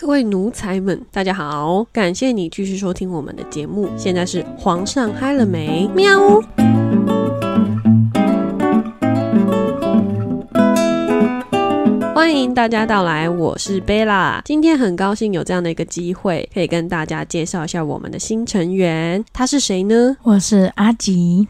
各位奴才们，大家好！感谢你继续收听我们的节目。现在是皇上嗨了没？喵！欢迎大家到来，我是贝拉。今天很高兴有这样的一个机会，可以跟大家介绍一下我们的新成员，他是谁呢？我是阿吉。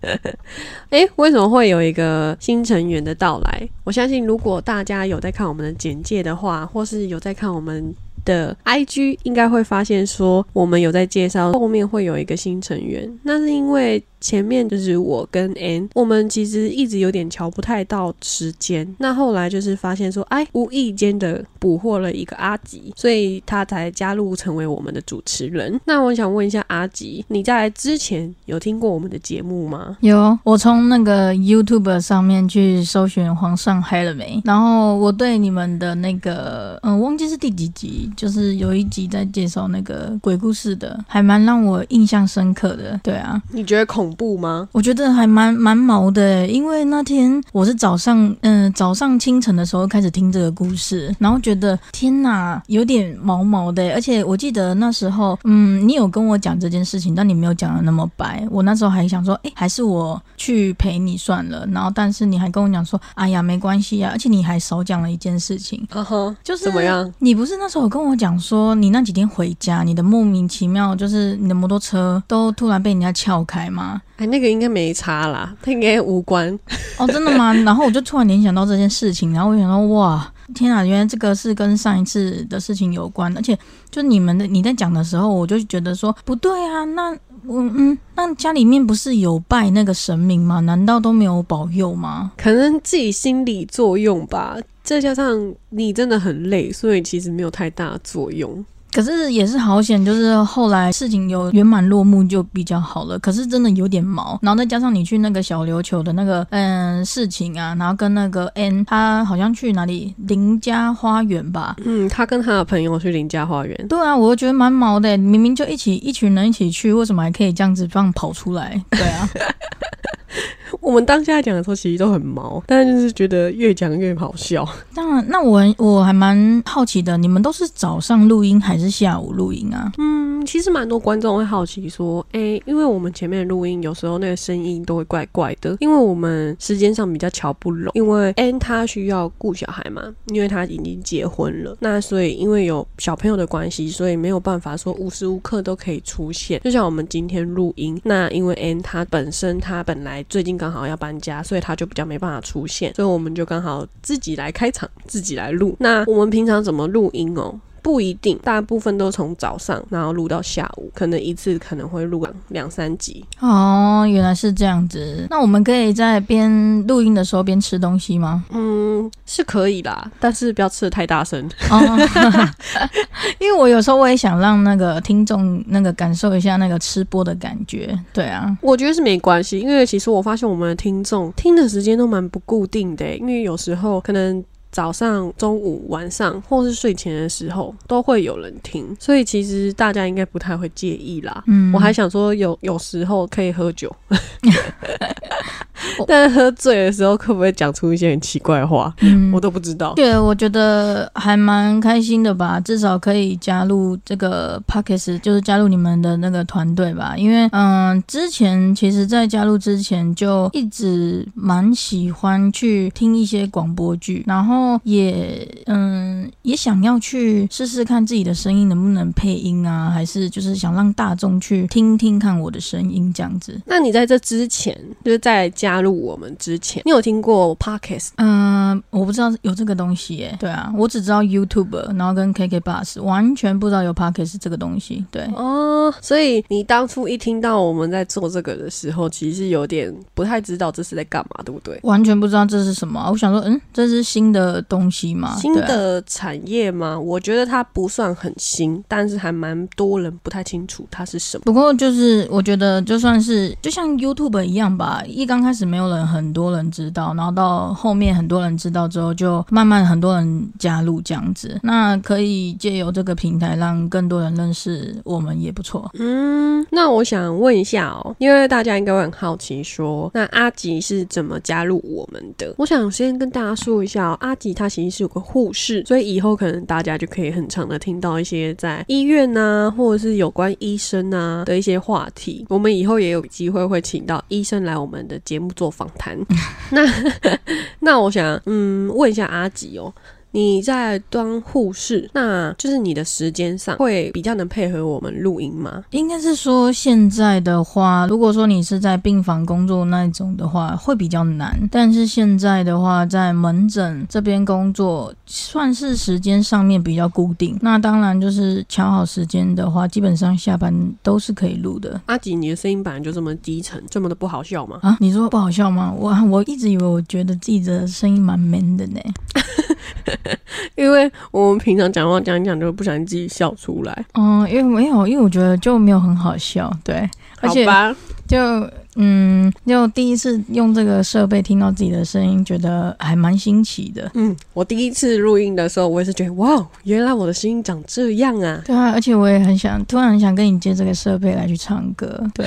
哎，为什么会有一个新成员的到来？我相信，如果大家有在看我们的简介的话，或是有在看我们的 IG，应该会发现说，我们有在介绍后面会有一个新成员。那是因为。前面就是我跟 N，我们其实一直有点瞧不太到时间。那后来就是发现说，哎，无意间的捕获了一个阿吉，所以他才加入成为我们的主持人。那我想问一下阿吉，你在之前有听过我们的节目吗？有，我从那个 YouTube 上面去搜寻皇上嗨了没，然后我对你们的那个，嗯，忘记是第几集，就是有一集在介绍那个鬼故事的，还蛮让我印象深刻的。对啊，你觉得恐？恐怖吗？我觉得还蛮蛮毛的，因为那天我是早上，嗯，早上清晨的时候开始听这个故事，然后觉得天哪，有点毛毛的。而且我记得那时候，嗯，你有跟我讲这件事情，但你没有讲的那么白。我那时候还想说，哎，还是我去陪你算了。然后，但是你还跟我讲说，哎呀，没关系呀。而且你还少讲了一件事情，呵呵，就是怎么样？你不是那时候跟我讲说，你那几天回家，你的莫名其妙就是你的摩托车都突然被人家撬开吗？哎，那个应该没差啦，它应该无关哦，真的吗？然后我就突然联想到这件事情，然后我想到，哇，天啊，原来这个是跟上一次的事情有关，而且就你们的你在讲的时候，我就觉得说不对啊，那我嗯，那家里面不是有拜那个神明吗？难道都没有保佑吗？可能自己心理作用吧，再加上你真的很累，所以其实没有太大作用。可是也是好险，就是后来事情有圆满落幕就比较好了。可是真的有点毛，然后再加上你去那个小琉球的那个嗯事情啊，然后跟那个 N 他好像去哪里林家花园吧？嗯，他跟他的朋友去林家花园。对啊，我觉得蛮毛的，明明就一起一群人一起去，为什么还可以这样子放跑出来？对啊。我们当下讲的时候，其实都很毛，但是就是觉得越讲越好笑。那那我我还蛮好奇的，你们都是早上录音还是下午录音啊？嗯，其实蛮多观众会好奇说，哎，因为我们前面录音有时候那个声音都会怪怪的，因为我们时间上比较瞧不拢。因为 N 他需要顾小孩嘛，因为他已经结婚了，那所以因为有小朋友的关系，所以没有办法说无时无刻都可以出现。就像我们今天录音，那因为 N 他本身他本来最近刚好要搬家，所以他就比较没办法出现，所以我们就刚好自己来开场，自己来录。那我们平常怎么录音哦？不一定，大部分都从早上，然后录到下午，可能一次可能会录两三集。哦，原来是这样子。那我们可以在边录音的时候边吃东西吗？嗯，是可以啦，但是不要吃的太大声。哦 因为我有时候我也想让那个听众那个感受一下那个吃播的感觉。对啊，我觉得是没关系，因为其实我发现我们的听众听的时间都蛮不固定的，因为有时候可能。早上、中午、晚上，或是睡前的时候，都会有人听，所以其实大家应该不太会介意啦。嗯，我还想说，有有时候可以喝酒。但喝醉的时候，可不会讲出一些很奇怪的话？嗯，我都不知道。对，我觉得还蛮开心的吧，至少可以加入这个 p o c k e t 就是加入你们的那个团队吧。因为，嗯，之前其实，在加入之前就一直蛮喜欢去听一些广播剧，然后也，嗯，也想要去试试看自己的声音能不能配音啊，还是就是想让大众去听听看我的声音这样子。那你在这之前，就是在加入。我们之前，你有听过 Podcast？嗯，我不知道有这个东西耶。对啊，我只知道 YouTube，然后跟 KK Bus，完全不知道有 Podcast 这个东西。对哦，所以你当初一听到我们在做这个的时候，其实有点不太知道这是在干嘛，对不对？完全不知道这是什么。我想说，嗯，这是新的东西吗？新的产业吗？我觉得它不算很新，但是还蛮多人不太清楚它是什么。不过就是我觉得，就算是就像 YouTube 一样吧，一刚开始。始没有人，很多人知道，然后到后面很多人知道之后，就慢慢很多人加入这样子。那可以借由这个平台让更多人认识我们也不错。嗯，那我想问一下哦，因为大家应该会很好奇，说那阿吉是怎么加入我们的？我想先跟大家说一下哦，阿吉他其实是有个护士，所以以后可能大家就可以很常的听到一些在医院呐，或者是有关医生啊的一些话题。我们以后也有机会会请到医生来我们的节目做访谈。那 那我想嗯问一下阿吉哦。你在当护士，那就是你的时间上会比较能配合我们录音吗？应该是说现在的话，如果说你是在病房工作那种的话，会比较难。但是现在的话，在门诊这边工作，算是时间上面比较固定。那当然就是调好时间的话，基本上下班都是可以录的。阿吉，你的声音本来就这么低沉，这么的不好笑吗？啊，你说不好笑吗？我我一直以为我觉得自己的声音蛮 man 的呢。因为我们平常讲话讲一讲，就不小心自己笑出来。嗯，因为没有，因为我觉得就没有很好笑，对，而且就。嗯，就第一次用这个设备听到自己的声音，觉得还蛮新奇的。嗯，我第一次录音的时候，我也是觉得哇，原来我的声音长这样啊！对啊，而且我也很想，突然很想跟你借这个设备来去唱歌。对，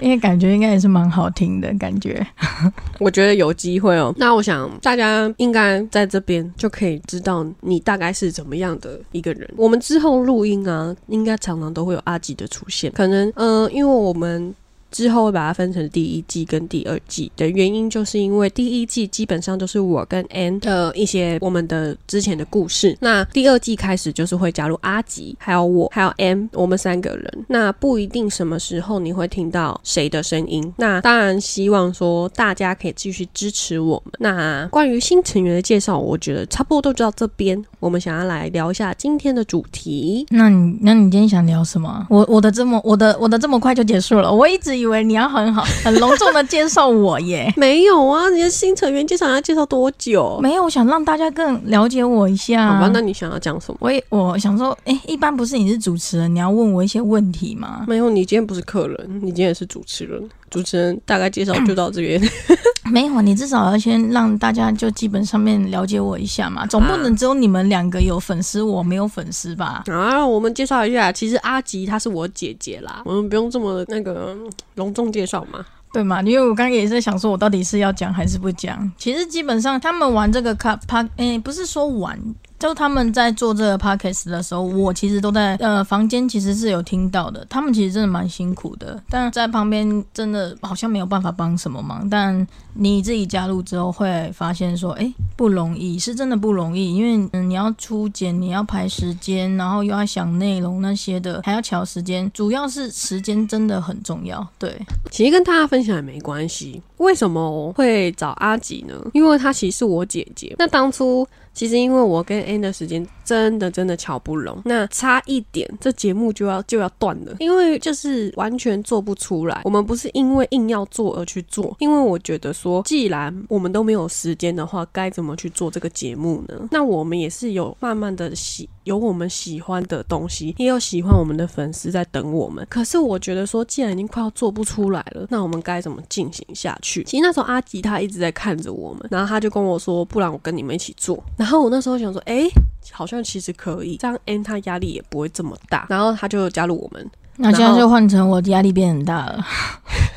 因为感觉应该也是蛮好听的感觉。我觉得有机会哦。那我想大家应该在这边就可以知道你大概是怎么样的一个人。我们之后录音啊，应该常常都会有阿吉的出现。可能嗯，因为我们。之后会把它分成第一季跟第二季的原因，就是因为第一季基本上都是我跟 Ann 的一些我们的之前的故事。那第二季开始就是会加入阿吉，还有我，还有 M，我们三个人。那不一定什么时候你会听到谁的声音。那当然希望说大家可以继续支持我们。那关于新成员的介绍，我觉得差不多都到这边。我们想要来聊一下今天的主题。那你那你今天想聊什么？我我的这么我的我的这么快就结束了？我一直以以为你要很好、很隆重的介绍我耶？没有啊，你的新成员介绍要介绍多久？没有，我想让大家更了解我一下。好吧，那你想要讲什么？我也我想说，哎，一般不是你是主持人，你要问我一些问题吗？没有，你今天不是客人，你今天也是主持人。主持人大概介绍就到这边。没有，你至少要先让大家就基本上面了解我一下嘛，总不能只有你们两个有粉丝，我没有粉丝吧？啊，我们介绍一下，其实阿吉她是我姐姐啦，我们不用这么那个隆重介绍嘛，对嘛？因为我刚刚也是在想说，我到底是要讲还是不讲？其实基本上他们玩这个卡帕，哎，不是说玩。就他们在做这个 podcast 的时候，我其实都在呃房间，其实是有听到的。他们其实真的蛮辛苦的，但在旁边真的好像没有办法帮什么忙。但你自己加入之后，会发现说，哎，不容易，是真的不容易，因为嗯，你要出剪，你要排时间，然后又要想内容那些的，还要调时间，主要是时间真的很重要。对，其实跟大家分享也没关系。为什么会找阿吉呢？因为她其实是我姐姐。那当初。其实因为我跟 ann 的时间真的真的巧不拢，那差一点这节目就要就要断了，因为就是完全做不出来。我们不是因为硬要做而去做，因为我觉得说，既然我们都没有时间的话，该怎么去做这个节目呢？那我们也是有慢慢的喜有我们喜欢的东西，也有喜欢我们的粉丝在等我们。可是我觉得说，既然已经快要做不出来了，那我们该怎么进行下去？其实那时候阿吉他一直在看着我们，然后他就跟我说，不然我跟你们一起做。然后我那时候想说，哎，好像其实可以，这样 N 他压力也不会这么大。然后他就加入我们，那现在就换成我压力变很大了。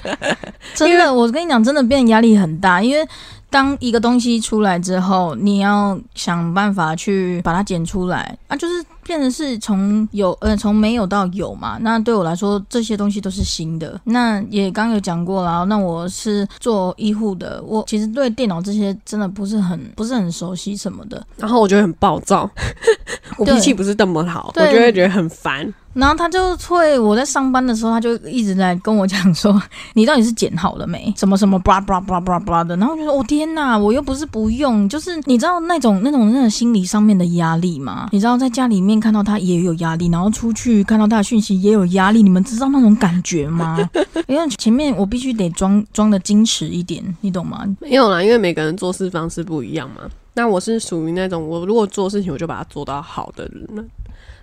真的，我跟你讲，真的变压力很大，因为。当一个东西出来之后，你要想办法去把它剪出来。啊，就是变成是从有呃从没有到有嘛。那对我来说，这些东西都是新的。那也刚有讲过了，那我是做医护的，我其实对电脑这些真的不是很不是很熟悉什么的。然后我觉得很暴躁，我脾气不是那么好，我就会觉得很烦。然后他就会，我在上班的时候，他就一直在跟我讲说：“ 你到底是剪好了没？什么什么叭叭叭叭叭的。”然后我就说：“我天哪，我又不是不用，就是你知道那种那种那种心理上面的压力吗？你知道在家里面看到他也有压力，然后出去看到他的讯息也有压力，你们知道那种感觉吗？因为前面我必须得装装的矜持一点，你懂吗？没有啦，因为每个人做事方式不一样嘛。那我是属于那种，我如果做事情，我就把它做到好的人。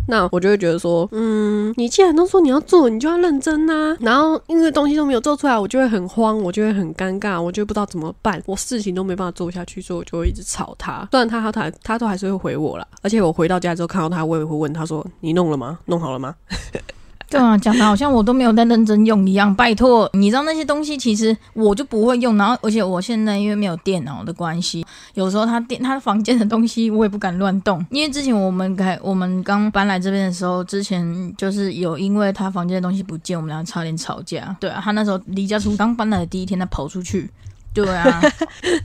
那我就会觉得说，嗯，你既然都说你要做，你就要认真呐、然后因为东西都没有做出来，我就会很慌，我就会很尴尬，我就不知道怎么办，我事情都没办法做下去，所以我就会一直吵他。虽然他他他他都还是会回我啦，而且我回到家之后看到他，我也会问他说：“你弄了吗？弄好了吗 对啊，讲的好像我都没有在认真用一样。拜托，你知道那些东西其实我就不会用，然后而且我现在因为没有电脑的关系，有时候他电他房间的东西我也不敢乱动。因为之前我们开我们刚搬来这边的时候，之前就是有因为他房间的东西不见，我们俩差点吵架。对啊，他那时候离家出刚搬来的第一天，他跑出去。对啊，？”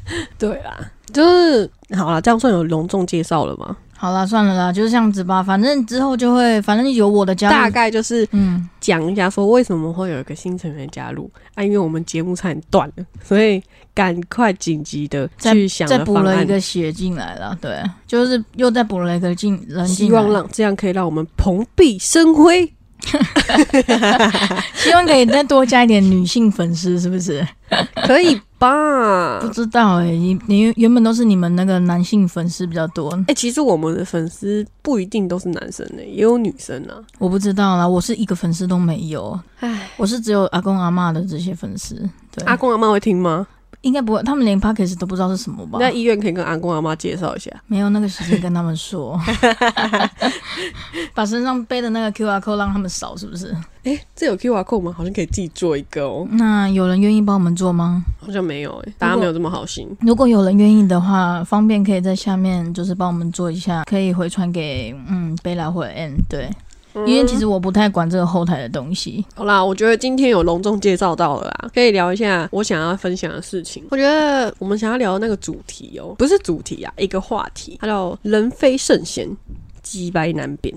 对啊，就是好了，这样算有隆重介绍了吗？好啦，算了啦，就是这样子吧。反正之后就会，反正有我的加入大概就是嗯，讲一下说为什么会有一个新成员加入啊，因为我们节目差点断了，所以赶快紧急的再去想再补了一个血进来了。对，就是又再补了一个进人进希望让这样可以让我们蓬荜生辉。希望可以再多加一点女性粉丝，是不是？可以吧不？知道哎、你你原本都是你们那个男性粉丝比较多，哎、其实我们的粉丝不一定都是男生呢、也有女生啊。我不知道啦，我是一个粉丝都没有，哎，我是只有阿公阿妈的这些粉丝。对，阿公阿妈会听吗？应该不会，他们连 p o c k e t 都不知道是什么吧你？在医院可以跟阿公阿妈介绍一下。没有那个时间跟他们说，把身上背的那个 QR code 让他们扫，是不是？哎、这有 QR code 吗？好像可以自己做一个哦。那有人愿意帮我们做吗？好像没有哎、大家没有这么好心。如果有人愿意的话，方便可以在下面就是帮我们做一下，可以回传给嗯贝拉或者 N 对，因为其实我不太管这个后台的东西。好啦，我觉得今天有隆重介绍到了啦，可以聊一下我想要分享的事情。我觉得我们想要聊的那个主题哦，不是主题啊，一个话题，它叫“人非圣贤，鸡掰难辨”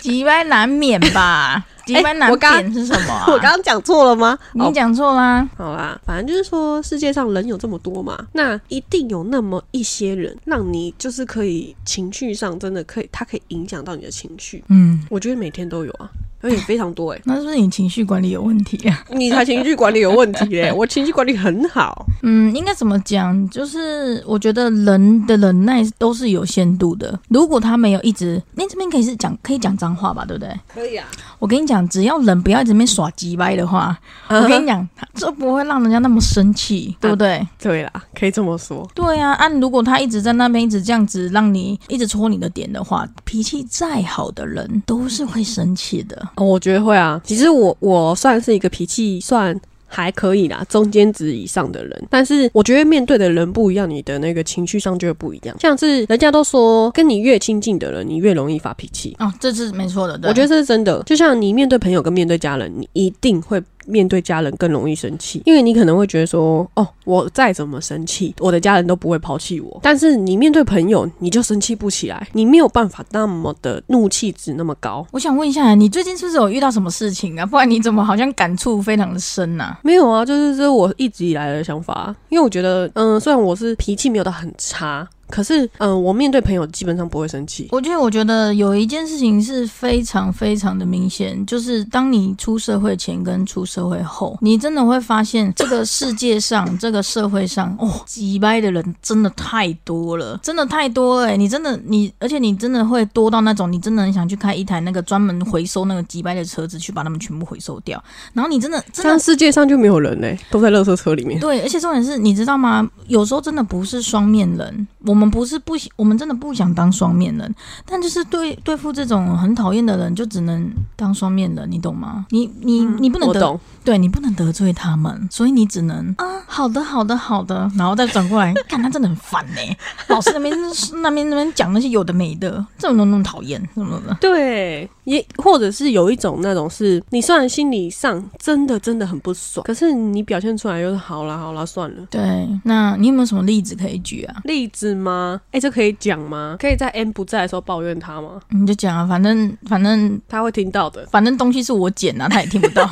急掰难免吧？鸡掰难免是什么、啊？我刚刚讲错了吗？你讲错啦。好啦，反正就是说，世界上人有这么多嘛，那一定有那么一些人，让你就是可以情绪上真的可以，他可以影响到你的情绪。嗯，我觉得每天都有啊，而且非常多哎、那是不是你情绪管理有问题啊？你才情绪管理有问题嘞，我情绪管理很好。嗯，应该怎么讲？就是我觉得人的忍耐都是有限度的。如果他没有一直，那这边可以是讲可以讲脏话吧，对不对？可以啊，我跟你讲，只要人不要在那边耍鸡掰的话，我跟你讲，这不会让人家那么生气，对不对？对啦，可以这么说。对啊，按、如果他一直在那边一直这样子让你一直戳你的点的话，脾气再好的人都是会生气的。哦，我觉得会啊。其实我我算是一个脾气算还可以啦，中间值以上的人。但是我觉得面对的人不一样，你的那个情绪上就会不一样。像是人家都说，跟你越亲近的人，你越容易发脾气。哦，这是没错的。对我觉得这是真的。就像你面对朋友跟面对家人，你一定会面对家人更容易生气，因为你可能会觉得说，哦，我再怎么生气，我的家人都不会抛弃我。但是你面对朋友，你就生气不起来，你没有办法那么的怒气值那么高。我想问一下，你最近是不是有遇到什么事情啊？不然你怎么好像感触非常的深呐、没有啊，就是这是我一直以来的想法，因为我觉得，嗯，虽然我是脾气没有到很差，可是，嗯，我面对朋友基本上不会生气。我觉得，我觉得有一件事情是非常非常的明显，就是当你出社会前跟出社会后，你真的会发现这个世界上、这个社会上，哦，几掰的人真的太多了，真的太多了、欸。你真的你，而且你真的会多到那种，你真的很想去开一台那个专门回收那个几掰的车子，去把他们全部回收掉。然后你真的真的这样世界上就没有人嘞、都在垃圾车里面。对，而且重点是，你知道吗？有时候真的不是双面人，我们不是不想，我们真的不想当双面人，但就是对对付这种很讨厌的人，就只能当双面人，你懂吗？你你你不能得，对你不能得罪他们，所以你只能啊，好的好的好的，然后再转过来，看他真的很烦呢、老师那边那边那边讲那些有的没的，这种都那么讨厌，什么的。对，也或者是有一种那种是，你虽然心理上真的真的很不爽，可是你表现出来就是好啦好啦算了。对，那你有没有什么例子可以举啊？例子吗？哎、这可以讲吗？可以在 M 不在的时候抱怨他吗？你就讲啊，反正反正他会听到的。反正东西是我捡啊，他也听不到。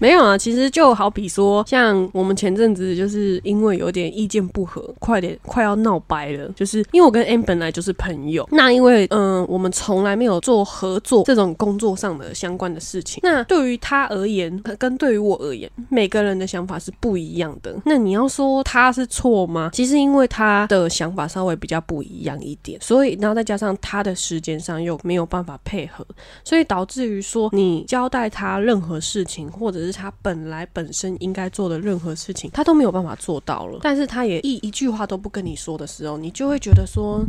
没有啊，其实就好比说，像我们前阵子就是因为有点意见不合，快点快要闹掰了。就是因为我跟 M 本来就是朋友，那因为嗯，我们从来没有做合作这种工作上的相关的事情。那对于他而言，跟对于我而言，每个人的想法是不一样的。那你要说他是错吗？其实因为他的想法稍微比较不一样一点，所以然后再加上他的时间上又没有办法配合，所以导致于说你交代他任何事情，或者是他本来本身应该做的任何事情，他都没有办法做到了。但是他也一一句话都不跟你说的时候，你就会觉得说。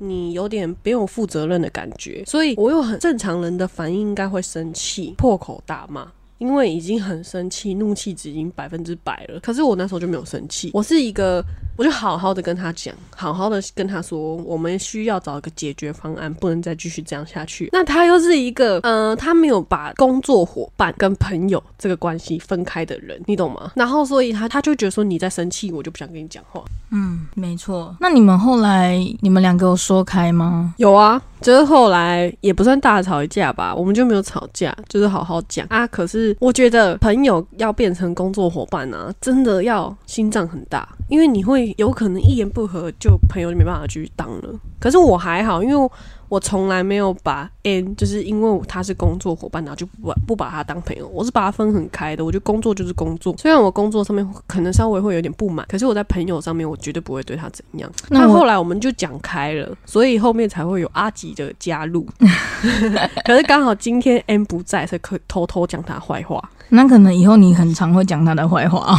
你有点不用负责任的感觉，所以我有很正常人的反应，应该会生气、破口大骂，因为已经很生气，怒气值已经百分之百了。可是我那时候就没有生气，我是一个。我就好好的跟他讲，好好的跟他说，我们需要找一个解决方案，不能再继续这样下去。那他又是一个，呃，他没有把工作伙伴跟朋友这个关系分开的人，你懂吗？然后所以他他就觉得说你在生气，我就不想跟你讲话。嗯，没错。那你们后来你们两个有说开吗？有啊，就是后来也不算大吵一架吧，我们就没有吵架，就是好好讲啊。可是我觉得朋友要变成工作伙伴呢，真的要心脏很大，因为你会。有可能一言不合就朋友就没办法继续当了。可是我还好，因为我从来没有把 N，就是因为他是工作伙伴，然后就不不把他当朋友。我是把他分很开的。我觉得工作就是工作，虽然我工作上面可能稍微会有点不满，可是我在朋友上面我绝对不会对他怎样。那后来我们就讲开了，所以后面才会有阿吉的加入。可是刚好今天 N 不在，才可偷偷讲他坏话。那可能以后你很常会讲他的坏话。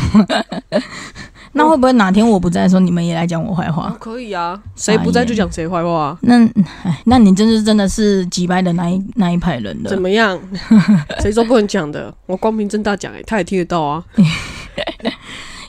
那会不会哪天我不在的时候，你们也来讲我坏话？可以啊，谁不在就讲谁坏话。那，那你真是真的是击败的那一那一派人的？怎么样？谁说不能讲的？我光明正大讲，哎，他也听得到啊。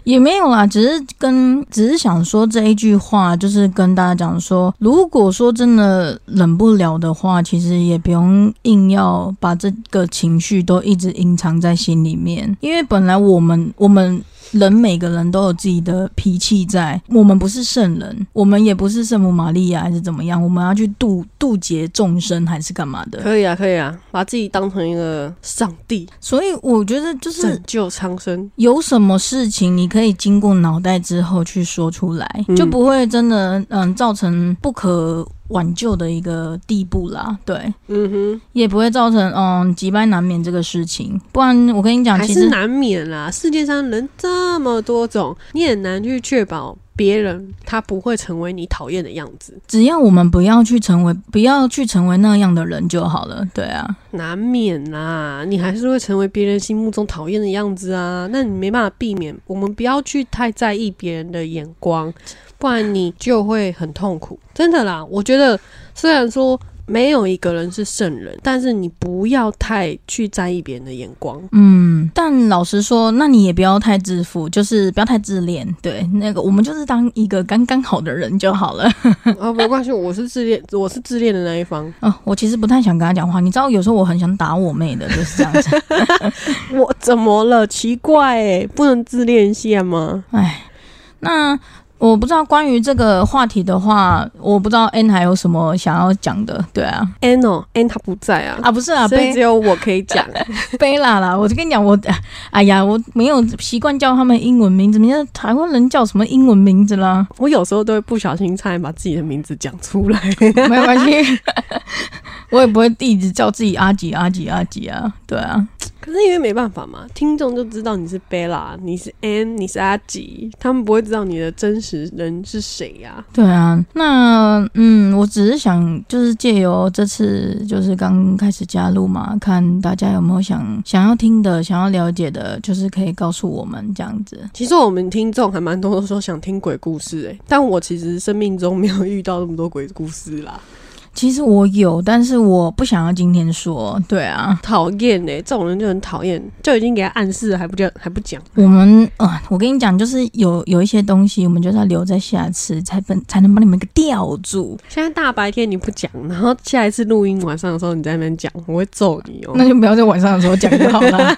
也没有啊，只是跟只是想说这一句话，就是跟大家讲说，如果说真的忍不了的话，其实也不用硬要把这个情绪都一直隐藏在心里面，因为本来我们我们。人每个人都有自己的脾气在，我们不是圣人，我们也不是圣母玛利亚，还是怎么样？我们要去渡渡劫众生，还是干嘛的？可以啊，可以啊，把自己当成一个上帝。所以我觉得就是拯救苍生。有什么事情你可以经过脑袋之后去说出来，就不会真的嗯造成不可。挽救的一个地步啦，对，嗯哼，也不会造成嗯几败难免这个事情，不然我跟你讲，其实难免啦。世界上人这么多种，你很难去确保别人他不会成为你讨厌的样子。只要我们不要去成为，不要去成为那样的人就好了。对啊，难免啦，你还是会成为别人心目中讨厌的样子啊。那你没办法避免，我们不要去太在意别人的眼光。不然你就会很痛苦，真的啦。我觉得虽然说没有一个人是圣人，但是你不要太去在意别人的眼光。嗯，但老实说，那你也不要太自负，就是不要太自恋。对，那个我们就是当一个刚刚好的人就好了。啊，没关系，我是自恋，我是自恋的那一方。啊，我其实不太想跟他讲话。你知道，有时候我很想打我妹的，就是这样子。我怎么了？奇怪，哎，不能自恋一下吗？哎，那。我不知道关于这个话题的话，我不知道 N 还有什么想要讲的，对啊，N 哦，N 他不在啊，啊不是啊，所以只有我可以讲，贝拉啦，我就跟你讲，我，哎呀，我没有习惯叫他们英文名字，你看台湾人叫什么英文名字啦？我有时候都会不小心差点把自己的名字讲出来，没关系，我也不会一直叫自己阿吉阿吉阿吉啊，对啊。可是因为没办法嘛，听众就知道你是贝拉，你是 N，你是阿吉，他们不会知道你的真实人是谁呀？对啊，那嗯，我只是想就是借由这次就是刚开始加入嘛，看大家有没有想想要听的、想要了解的，就是可以告诉我们这样子。其实我们听众还蛮多都说想听鬼故事诶，但我其实生命中没有遇到那么多鬼故事啦。其实我有，但是我不想要今天说。对啊，讨厌呢，这种人就很讨厌，就已经给他暗示了，还不讲，还不讲。我们啊，我跟你讲，就是有有一些东西，我们就是要留在下次才本才能把你们给吊住。现在大白天你不讲，然后下一次录音晚上的时候你在那边讲，我会揍你哦。那就不要在晚上的时候讲就好了。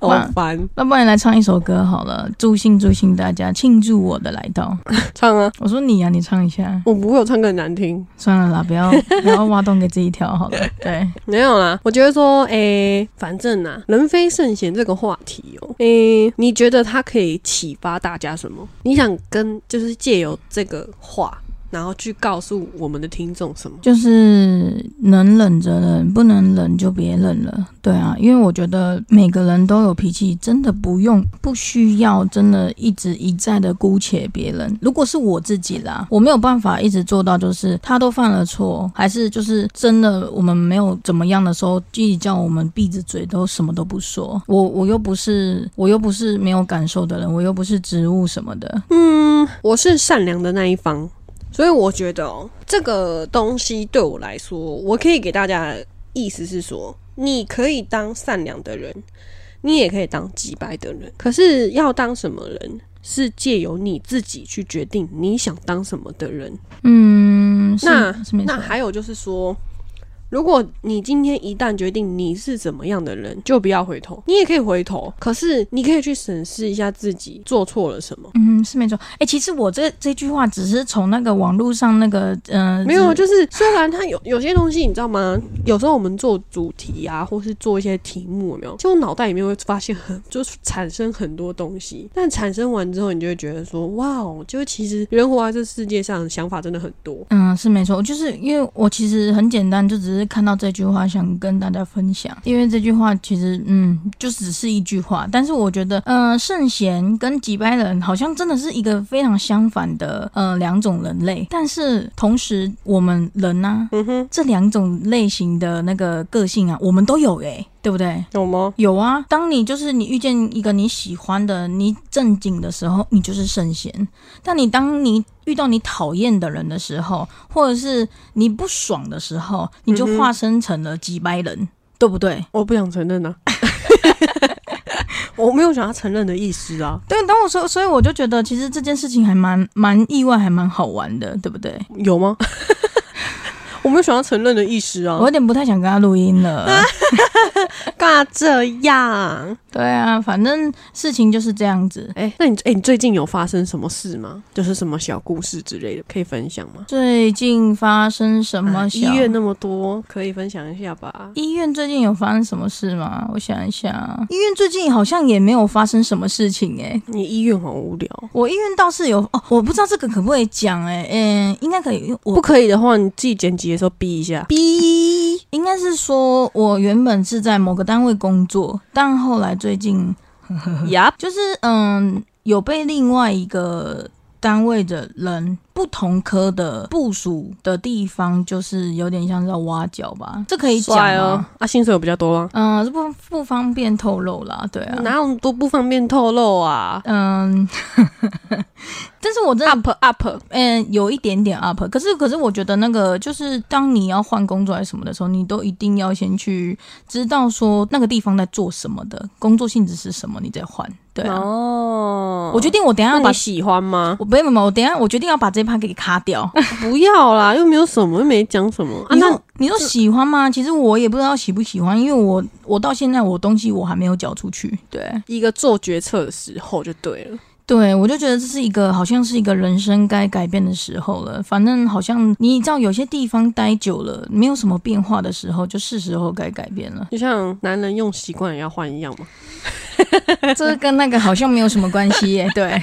好烦，那不然来唱一首歌好了，助兴助兴大家庆祝我的来到。唱啊！我说你呀，你唱一下。我不会有唱歌很难听。心。算了啦，不要不要挖洞给自己跳好了。对，没有啦，我觉得说，诶、反正啊，人非圣贤这个话题哦、诶、你觉得它可以启发大家什么？你想跟就是借由这个话，然后去告诉我们的听众什么？就是能忍着忍，不能忍就别忍了。对啊，因为我觉得每个人都有脾气，真的不用不需要真的一直一再的姑且别人。如果是我自己啦，我没有办法一直做到，就是他都犯了错，还是就是真的我们没有怎么样的时候，自己叫我们闭着嘴都什么都不说。我我又不是我又不是没有感受的人，我又不是植物什么的。嗯，我是善良的那一方，所以我觉得哦，这个东西对我来说，我可以给大家的意思是说，你可以当善良的人，你也可以当几白的人，可是要当什么人，是借由你自己去决定你想当什么的人。嗯，那那。还有就是说，如果你今天一旦决定你是怎么样的人，就不要回头。你也可以回头，可是你可以去审视一下自己做错了什么。嗯，是没错。哎、其实我这这句话只是从那个网络上那个，嗯、没有，就是虽然它有有些东西，你知道吗？有时候我们做主题啊，或是做一些题目，有没有？就脑袋里面会发现很，就是产生很多东西。但产生完之后，你就会觉得说，哇哦，就是其实人活在这世界上，想法真的很多。嗯，是没错，就是因为我其实很简单，就只是看到这句话想跟大家分享。因为这句话其实嗯，就只是一句话，但是我觉得，呃，圣贤跟几百人好像真的是一个非常相反的呃两种人类，但是同时我们人呢、嗯哼，这两种类型的那个个性啊，我们都有诶、对不对？有吗？有啊，当你就是你遇见一个你喜欢的、你正经的时候，你就是圣贤；但你当你遇到你讨厌的人的时候，或者是你不爽的时候，你就化身成了几百人，对不对？我不想承认啊。我没有想要承认的意思啊。对，当我说，所以我就觉得其实这件事情还蛮蛮意外，还蛮好玩的，对不对？有吗？我没有想要承认的意思啊我。有点不太想跟他录音了。干嘛这样？对啊，反正事情就是这样子。哎、那你哎、你最近有发生什么事吗？就是什么小故事之类的，可以分享吗？最近发生什么啊、医院那么多，可以分享一下吧？医院最近有发生什么事吗？我想一下，医院最近好像也没有发生什么事情诶、你医院好无聊，我医院倒是有哦，我不知道这个可不可以讲哎、嗯，应该可以。我不我可以的话，你自己剪辑的时候逼一下。逼，应该是说，我原本是在某个单位工作，但后来最近呀，就是嗯，有被另外一个单位的人不同科的部署的地方，就是有点像是要挖角吧，这可以讲哦吗？，啊，薪水有比较多吗？嗯，这不不方便透露啦，对啊。哪有那么多不方便透露啊嗯，但是我真的？up up，嗯，有一点点 up，可是可是我觉得那个就是当你要换工作还是什么的时候，你都一定要先去知道说那个地方在做什么的，工作性质是什么，你再换。对啊，哦，我决定我等一下要把你喜欢吗？我没有没有，我等一下我决定要把这一趴给卡掉。不要啦，又没有什么，又没讲什么啊。你那你说喜欢吗？其实我也不知道喜不喜欢，因为我我到现在我东西我还没有交出去。对一个做决策的时候就对了。对，我就觉得这是一个好像是一个人生该改变的时候了。反正好像你知道有些地方待久了，没有什么变化的时候，就是时候该改变了。就像男人用习惯也要换一样嘛。这跟那个好像没有什么关系耶。对，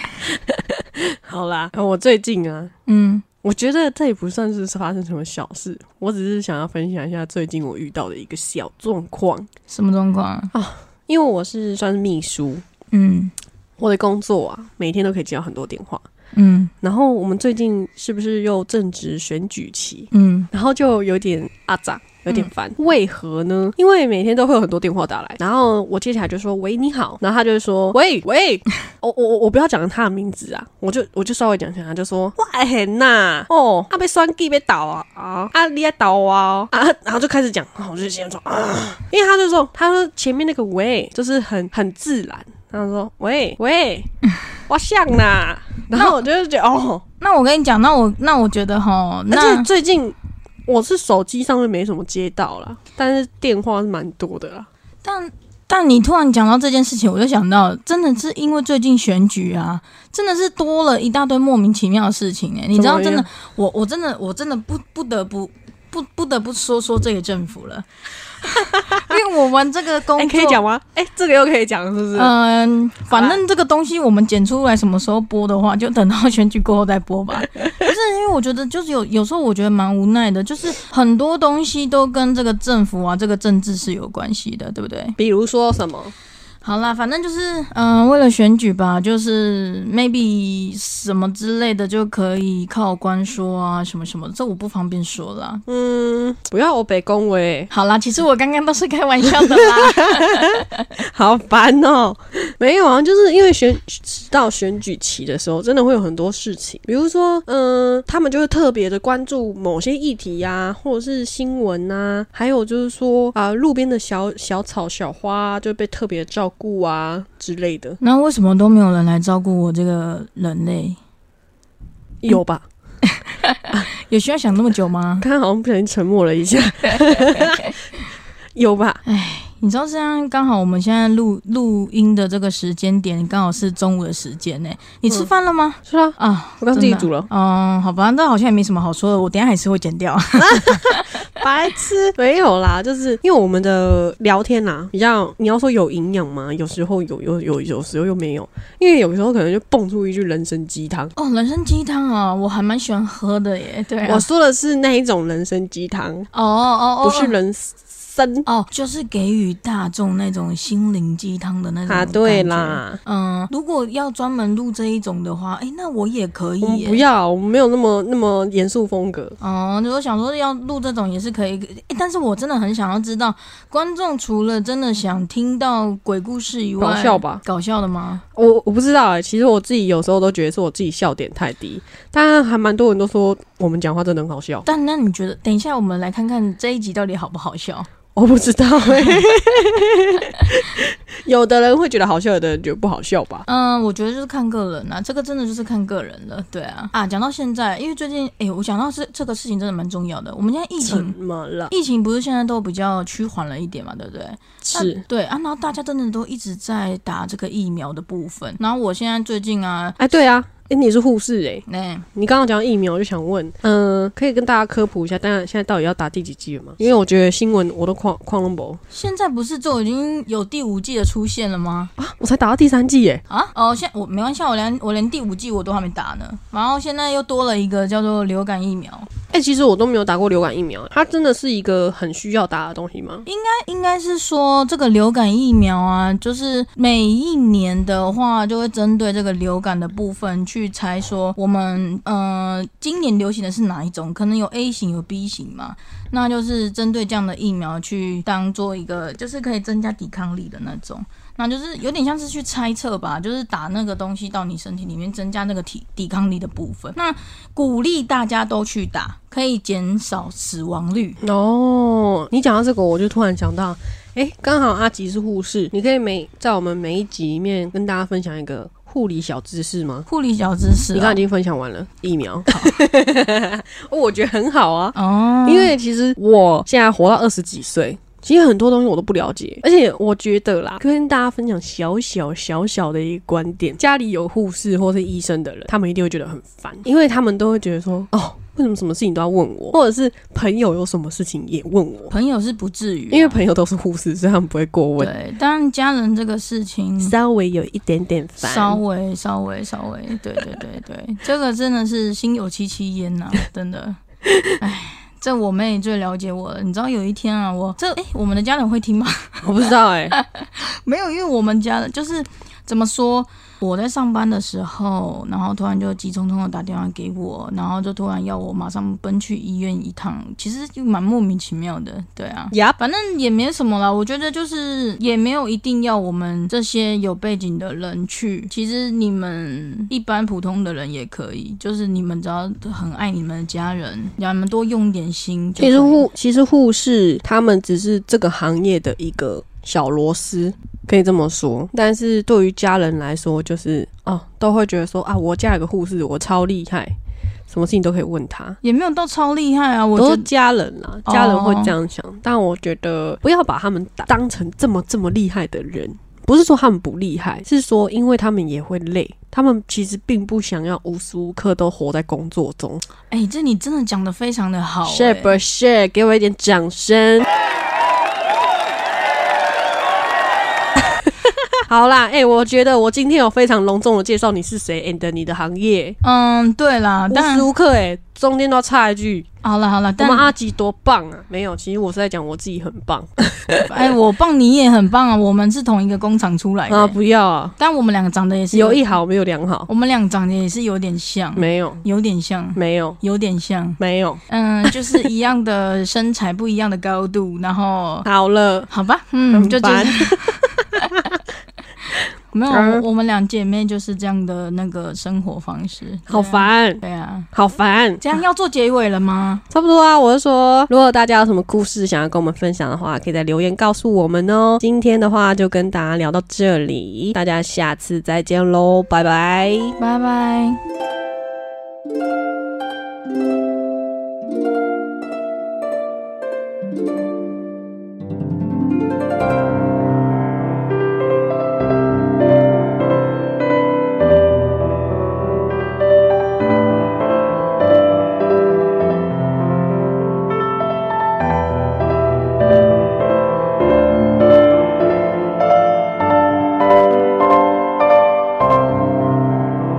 好啦，呃我最近啊，嗯我觉得这也不算是发生什么小事，我只是想要分享一下最近我遇到的一个小状况。什么状况啊？因为我是算是秘书，嗯我的工作啊，每天都可以接到很多电话。嗯然后我们最近是不是又正值选举期？嗯然后就有点阿杂，有点烦。为何呢？因为每天都会有很多电话打来，然后我接起来就说：“喂，你好。”然后他就说：“喂喂，我我我不要讲他的名字啊，我就我就稍微讲一下，他就说：“哇很呐，哦，啊被栓机被倒啊啊啊你也倒啊啊！”然后就开始讲，我就先说啊，因为他就说，他说前面那个喂就是很很自然，他说：“喂喂，我像啦。”然后我就觉得哦。那我跟你讲，那我那我觉得哈，而那且最近我是手机上面没什么接到啦，但是电话是蛮多的啦。但但你突然讲到这件事情，我就想到，真的是因为最近选举啊，真的是多了一大堆莫名其妙的事情哎、你知道，真的我我真的我真的不不得不不不得不说说这个政府了，因为我们这个工可以讲吗？哎、这个又可以讲，是不是？嗯，反正这个东西我们剪出来什么时候播的话，就等到选举过后再播吧。不是因为我觉得就是有有时候我觉得蛮无奈的，就是很多东西都跟这个政府啊、这个政治是有关系的，对不对？比如说什么？好啦，反正就是嗯、为了选举吧，就是 maybe 什么之类的就可以靠官说啊，什么什么，这我不方便说啦。嗯，不要我北恭维，好啦，其实我刚刚都是开玩笑的啦。好烦哦。没有啊，就是因为选到选举期的时候，真的会有很多事情，比如说，嗯、他们就会特别的关注某些议题呀、或者是新闻啊，还有就是说啊、路边的小小草、小花、啊、就被特别照顾啊之类的，那为什么都没有人来照顾我这个人类？有吧？有需要想那么久吗？刚刚好像不小心沉默了一下，有吧？你知道现在刚好我们现在录录音的这个时间点刚好是中午的时间呢。你吃饭了吗？是啊，啊，我刚自己煮了。嗯，好吧，那好像也没什么好说的，我等下还是会剪掉。白痴，没有啦，就是因为我们的聊天啦，比较你要说有营养吗？有时候有，有有有时候又没有，因为有时候可能就蹦出一句人参鸡汤。哦，人参鸡汤啊，我还蛮喜欢喝的耶。对啊，我说的是那一种人参鸡汤，哦哦哦，不是人参哦，就是给予大众那种心灵鸡汤的那种啊。对。啦，嗯，如果要专门录这一种的话，哎，那我也可以我们。不要，我们没有那么那么严肃风格。哦，我想说要录这种也是可以，诶但是我真的很想要知道，观众除了真的想听到鬼故事以外，搞笑吧？搞笑的吗？我我不知道哎、其实我自己有时候都觉得是我自己笑点太低，但还蛮多人都说我们讲话真的很好笑。但那你觉得，等一下我们来看看这一集到底好不好笑？我不知道哎、有的人会觉得好笑，有的人觉得不好笑吧。嗯，我觉得就是看个人啊，这个真的就是看个人了。对啊，啊，讲到现在，因为最近，哎，我讲到这这个事情真的蛮重要的。我们现在疫情怎情，么了？疫情不是现在都比较趋缓了一点嘛，对不对？是对啊，然后大家真的都一直在打这个疫苗的部分。然后我现在最近啊，哎，对啊，哎，你是护士哎、那、你刚刚讲疫苗，我就想问，嗯、可以跟大家科普一下，当然现在到底要打第几剂了吗？因为我觉得新闻我都狂狂龙博现在不是就已经有第五季的出现了吗？啊，我才打到第三季耶，啊，哦，现我没关系，我连我连第五季我都还没打呢。然后现在又多了一个叫做流感疫苗，哎、其实我都没有打过流感疫苗，它真的是一个很需要打的东西吗？应该是说这个流感疫苗啊，就是每一年的话，就会针对这个流感的部分去猜说我们呃今年流行的是哪一种，可能有 A 型有 B 型嘛，那就是针对这样的疫苗去当做一个就是可以增加抵抗力的那种。那就是有点像是去猜测吧，就是打那个东西到你身体里面，增加那个体抵抗力的部分。那鼓励大家都去打，可以减少死亡率。哦，你讲到这个，我就突然想到，哎、刚好阿吉是护士，你可以每在我们每一集里面跟大家分享一个护理小知识吗？护理小知识、啊你刚刚已，经分享完了疫苗，哦我觉得很好啊，哦，因为其实我现在活到二十几岁，其实很多东西我都不了解，而且我觉得啦，跟大家分享小小小小的一个观点：家里有护士或是医生的人，他们一定会觉得很烦，因为他们都会觉得说，哦，为什么什么事情都要问我，或者是朋友有什么事情也问我，朋友是不至于啊、因为朋友都是护士，所以他们不会过问，对，当然家人这个事情稍微有一点点烦。稍微稍微稍微，对对对对，这个真的是心有戚戚焉呐、真的，唉。这我妹最了解我了，你知道有一天啊，我这诶，我们的家人会听吗？我不知道哎、没有，因为我们家的就是怎么说，我在上班的时候，然后突然就急匆匆的打电话给我，然后就突然要我马上奔去医院一趟，其实就蛮莫名其妙的，对啊。呀，反正也没什么啦，我觉得就是也没有一定要我们这些有背景的人去，其实你们一般普通的人也可以，就是你们只要很爱你们的家人，让你们多用点心。其实护其实护士他们只是这个行业的一个小螺丝，可以这么说。但是对于家人来说，就是哦，都会觉得说啊，我家有个护士，我超厉害，什么事情都可以问他。也没有到超厉害啊，我都是家人啦，哦家人会这样想，但我觉得不要把他们当当成这么这么厉害的人。不是说他们不厉害，是说因为他们也会累，他们其实并不想要无时无刻都活在工作中。哎、这你真的讲的非常的好、是哎不是？给我一点掌声。好啦，哎、我觉得我今天有非常隆重的介绍你是谁，and 你的行业，嗯，对啦，无当然时无刻哎、中间都要插一句，好了好了，我但们阿吉多棒啊！没有，其实我是在讲我自己很棒。哎，我棒你也很棒啊，我们是同一个工厂出来的、啊！不要啊，但我们两个长得也是有一好没有两好，我们俩长得也是有点像，没有，有点像，没有，有点像，没有。嗯，就是一样的身材，不一样的高度，然后好了，好吧，嗯，很就就烦。是 没有，嗯我们两姐妹就是这样的那个生活方式，好烦，对啊。好烦。这样要做结尾了吗？差不多啊，我是说，如果大家有什么故事想要跟我们分享的话，可以在留言告诉我们哦。今天的话就跟大家聊到这里，大家下次再见喽，拜拜。拜拜。thank